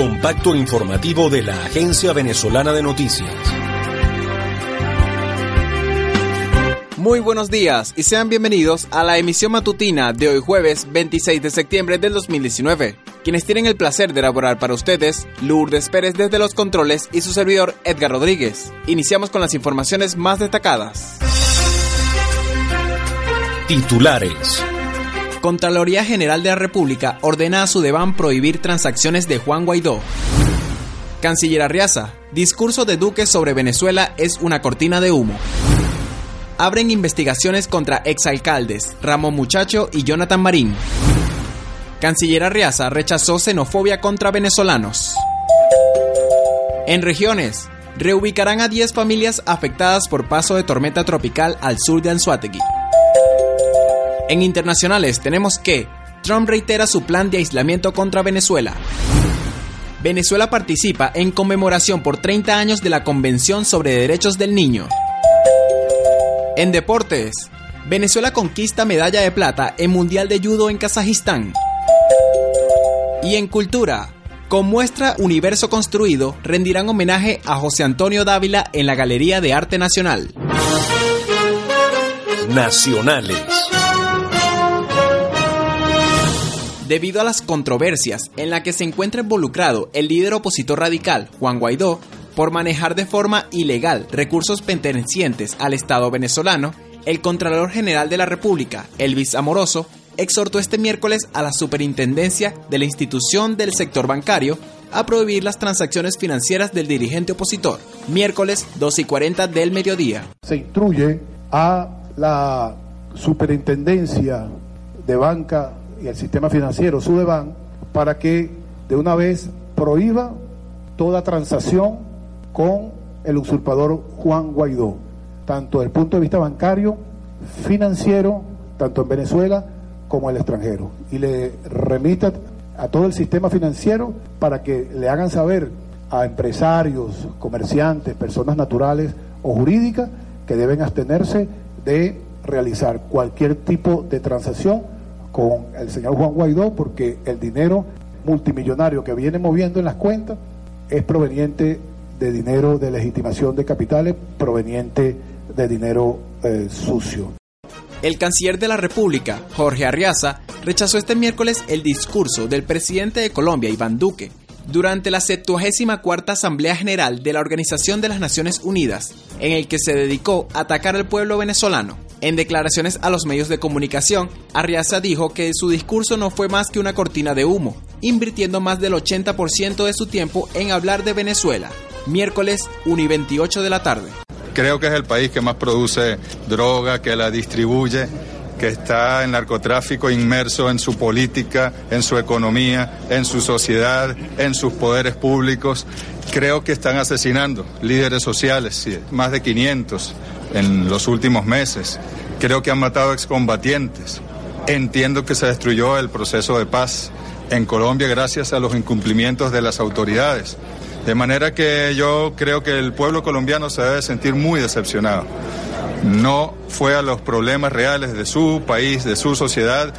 compacto informativo de la Agencia Venezolana de Noticias. Muy buenos días y sean bienvenidos a la emisión matutina de hoy jueves 26 de septiembre del 2019. Quienes tienen el placer de elaborar para ustedes, Lourdes Pérez desde los controles y su servidor Edgar Rodríguez. Iniciamos con las informaciones más destacadas. Titulares. Contraloría General de la República ordena a Sudeban prohibir transacciones de Juan Guaidó. Canciller Arriaza, discurso de Duque sobre Venezuela es una cortina de humo. Abren investigaciones contra exalcaldes Ramón Muchacho y Jonathan Marín. Canciller Arriaza rechazó xenofobia contra venezolanos. En regiones, reubicarán a 10 familias afectadas por paso de tormenta tropical al sur de Anzuategui. En internacionales tenemos que Trump reitera su plan de aislamiento contra Venezuela. Venezuela participa en conmemoración por 30 años de la Convención sobre Derechos del Niño. En deportes, Venezuela conquista medalla de plata en Mundial de Judo en Kazajistán. Y en cultura, con muestra Universo Construido, rendirán homenaje a José Antonio Dávila en la Galería de Arte Nacional. Nacionales. Debido a las controversias en las que se encuentra involucrado el líder opositor radical, Juan Guaidó, por manejar de forma ilegal recursos pertenecientes al Estado venezolano, el Contralor General de la República, Elvis Amoroso, exhortó este miércoles a la superintendencia de la institución del sector bancario a prohibir las transacciones financieras del dirigente opositor, miércoles 2 y 40 del mediodía. Se instruye a la superintendencia de banca y el sistema financiero, Sudeban, para que de una vez prohíba toda transacción con el usurpador Juan Guaidó, tanto desde el punto de vista bancario, financiero, tanto en Venezuela como en el extranjero. Y le remita a todo el sistema financiero para que le hagan saber a empresarios, comerciantes, personas naturales o jurídicas que deben abstenerse de realizar cualquier tipo de transacción con el señor Juan Guaidó porque el dinero multimillonario que viene moviendo en las cuentas es proveniente de dinero de legitimación de capitales, proveniente de dinero eh, sucio. El canciller de la República, Jorge Arriaza, rechazó este miércoles el discurso del presidente de Colombia, Iván Duque, durante la 74 Asamblea General de la Organización de las Naciones Unidas, en el que se dedicó a atacar al pueblo venezolano. En declaraciones a los medios de comunicación, Arriaza dijo que su discurso no fue más que una cortina de humo, invirtiendo más del 80% de su tiempo en hablar de Venezuela. Miércoles 1 y 28 de la tarde. Creo que es el país que más produce droga, que la distribuye, que está en narcotráfico inmerso en su política, en su economía, en su sociedad, en sus poderes públicos. Creo que están asesinando líderes sociales, más de 500 en los últimos meses. Creo que han matado excombatientes. Entiendo que se destruyó el proceso de paz en Colombia gracias a los incumplimientos de las autoridades. De manera que yo creo que el pueblo colombiano se debe sentir muy decepcionado. No fue a los problemas reales de su país, de su sociedad.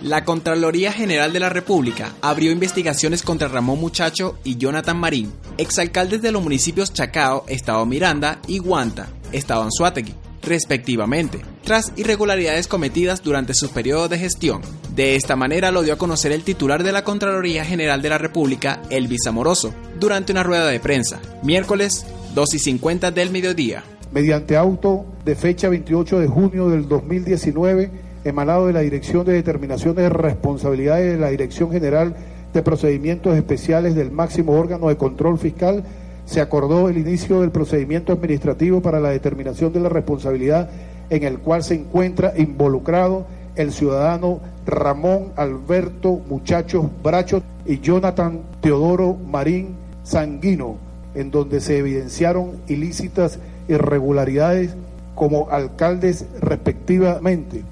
La Contraloría General de la República abrió investigaciones contra Ramón Muchacho y Jonathan Marín, exalcaldes de los municipios Chacao, Estado Miranda y Guanta, Estado Anzuategui, respectivamente, tras irregularidades cometidas durante su periodo de gestión. De esta manera lo dio a conocer el titular de la Contraloría General de la República, Elvis Amoroso, durante una rueda de prensa, miércoles 2 y 50 del mediodía. Mediante auto de fecha 28 de junio del 2019, emanado de la Dirección de Determinaciones de Responsabilidades de la Dirección General de Procedimientos Especiales del máximo órgano de control fiscal, se acordó el inicio del procedimiento administrativo para la determinación de la responsabilidad en el cual se encuentra involucrado el ciudadano Ramón Alberto Muchachos Bracho y Jonathan Teodoro Marín Sanguino, en donde se evidenciaron ilícitas irregularidades como alcaldes respectivamente.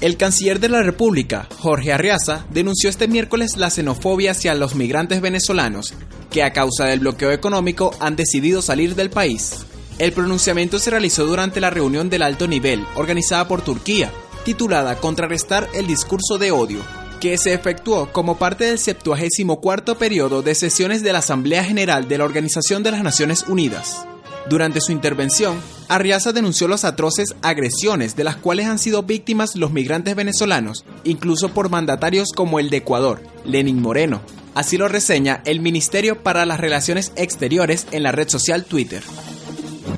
El canciller de la República, Jorge Arriaza, denunció este miércoles la xenofobia hacia los migrantes venezolanos, que a causa del bloqueo económico han decidido salir del país. El pronunciamiento se realizó durante la reunión del alto nivel organizada por Turquía, titulada Contrarrestar el discurso de odio, que se efectuó como parte del 74 periodo de sesiones de la Asamblea General de la Organización de las Naciones Unidas. Durante su intervención, Arriaza denunció las atroces agresiones de las cuales han sido víctimas los migrantes venezolanos, incluso por mandatarios como el de Ecuador, Lenin Moreno. Así lo reseña el Ministerio para las Relaciones Exteriores en la red social Twitter.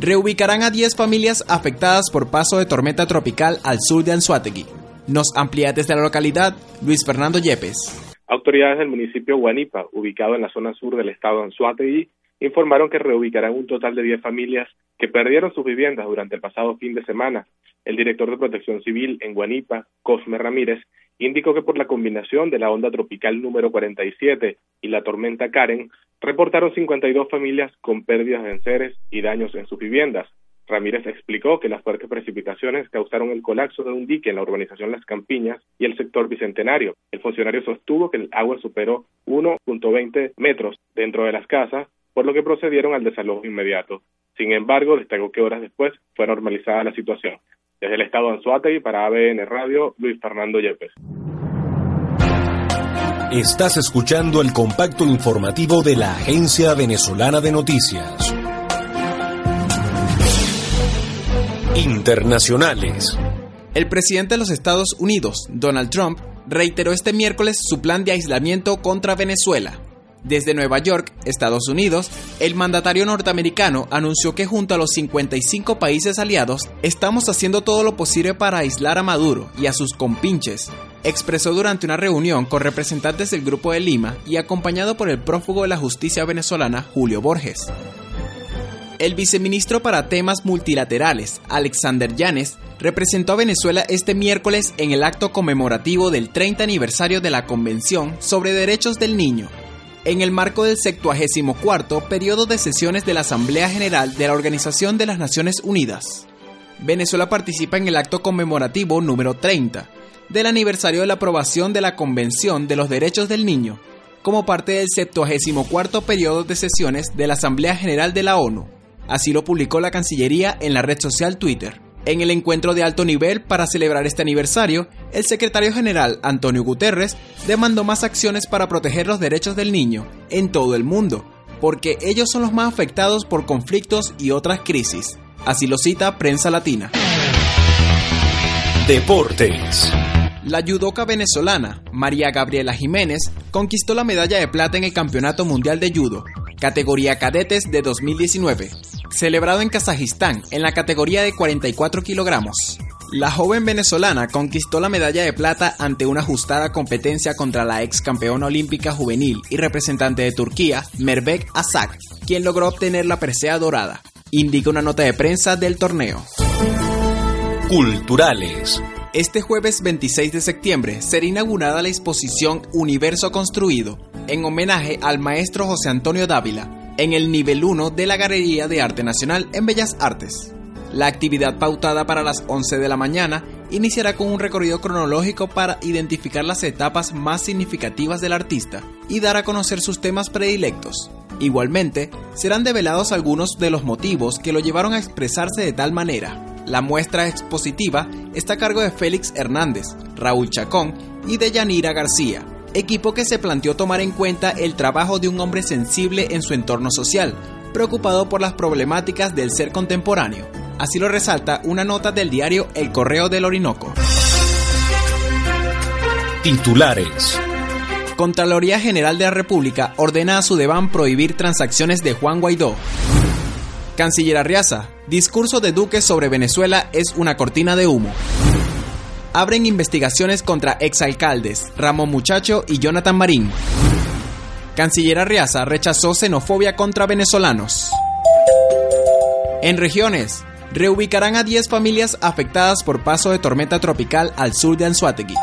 Reubicarán a 10 familias afectadas por paso de tormenta tropical al sur de Anzuategui. Nos amplía desde la localidad Luis Fernando Yepes. Autoridades del municipio Guanipa, ubicado en la zona sur del estado de Anzuategui, informaron que reubicarán un total de 10 familias que perdieron sus viviendas durante el pasado fin de semana. El director de Protección Civil en Guanipa, Cosme Ramírez, indicó que por la combinación de la onda tropical número 47 y la tormenta Karen, reportaron 52 familias con pérdidas de enseres y daños en sus viviendas. Ramírez explicó que las fuertes precipitaciones causaron el colapso de un dique en la urbanización Las Campiñas y el sector bicentenario. El funcionario sostuvo que el agua superó 1.20 metros dentro de las casas, por lo que procedieron al desalojo inmediato. Sin embargo, destacó que horas después fue normalizada la situación. Desde el estado Anzuategui para ABN Radio, Luis Fernando Yepes. Estás escuchando el compacto informativo de la Agencia Venezolana de Noticias. Internacionales. El presidente de los Estados Unidos, Donald Trump, reiteró este miércoles su plan de aislamiento contra Venezuela. Desde Nueva York, Estados Unidos, el mandatario norteamericano anunció que junto a los 55 países aliados estamos haciendo todo lo posible para aislar a Maduro y a sus compinches, expresó durante una reunión con representantes del Grupo de Lima y acompañado por el prófugo de la justicia venezolana Julio Borges. El viceministro para temas multilaterales, Alexander Yanes, representó a Venezuela este miércoles en el acto conmemorativo del 30 aniversario de la Convención sobre Derechos del Niño, en el marco del 74 periodo de sesiones de la Asamblea General de la Organización de las Naciones Unidas. Venezuela participa en el acto conmemorativo número 30 del aniversario de la aprobación de la Convención de los Derechos del Niño, como parte del 74 periodo de sesiones de la Asamblea General de la ONU. Así lo publicó la Cancillería en la red social Twitter. En el encuentro de alto nivel para celebrar este aniversario, el secretario general Antonio Guterres demandó más acciones para proteger los derechos del niño en todo el mundo, porque ellos son los más afectados por conflictos y otras crisis. Así lo cita Prensa Latina. Deportes. La judoka venezolana María Gabriela Jiménez conquistó la medalla de plata en el Campeonato Mundial de Judo, categoría cadetes de 2019, celebrado en Kazajistán en la categoría de 44 kilogramos. La joven venezolana conquistó la medalla de plata ante una ajustada competencia contra la ex campeona olímpica juvenil y representante de Turquía, Merbek Asak, quien logró obtener la presea dorada, indica una nota de prensa del torneo. Culturales. Este jueves 26 de septiembre será inaugurada la exposición Universo Construido, en homenaje al maestro José Antonio Dávila, en el nivel 1 de la Galería de Arte Nacional en Bellas Artes. La actividad pautada para las 11 de la mañana iniciará con un recorrido cronológico para identificar las etapas más significativas del artista y dar a conocer sus temas predilectos. Igualmente, serán develados algunos de los motivos que lo llevaron a expresarse de tal manera. La muestra expositiva está a cargo de Félix Hernández, Raúl Chacón y de Yanira García, equipo que se planteó tomar en cuenta el trabajo de un hombre sensible en su entorno social, preocupado por las problemáticas del ser contemporáneo. Así lo resalta una nota del diario El Correo del Orinoco. Titulares. Contraloría General de la República ordena a Sudeban prohibir transacciones de Juan Guaidó. Canciller Arriaza, discurso de Duque sobre Venezuela es una cortina de humo. Abren investigaciones contra exalcaldes Ramón Muchacho y Jonathan Marín. Canciller Arriaza rechazó xenofobia contra venezolanos. En regiones, reubicarán a 10 familias afectadas por paso de tormenta tropical al sur de Anzuategui.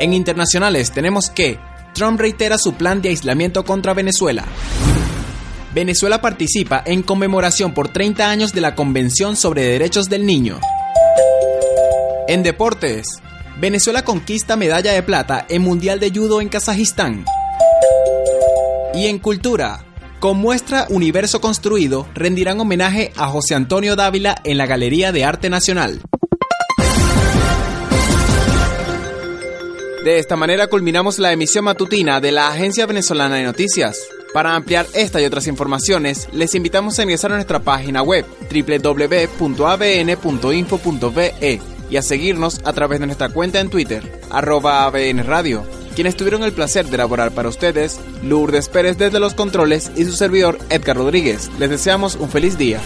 En internacionales tenemos que Trump reitera su plan de aislamiento contra Venezuela. Venezuela participa en conmemoración por 30 años de la Convención sobre Derechos del Niño. En deportes, Venezuela conquista medalla de plata en Mundial de Judo en Kazajistán. Y en cultura, con muestra Universo Construido, rendirán homenaje a José Antonio Dávila en la Galería de Arte Nacional. De esta manera culminamos la emisión matutina de la Agencia Venezolana de Noticias. Para ampliar esta y otras informaciones, les invitamos a ingresar a nuestra página web www.abn.info.be y a seguirnos a través de nuestra cuenta en Twitter, arroba ABN Radio. Quienes tuvieron el placer de elaborar para ustedes, Lourdes Pérez desde los controles y su servidor Edgar Rodríguez. Les deseamos un feliz día.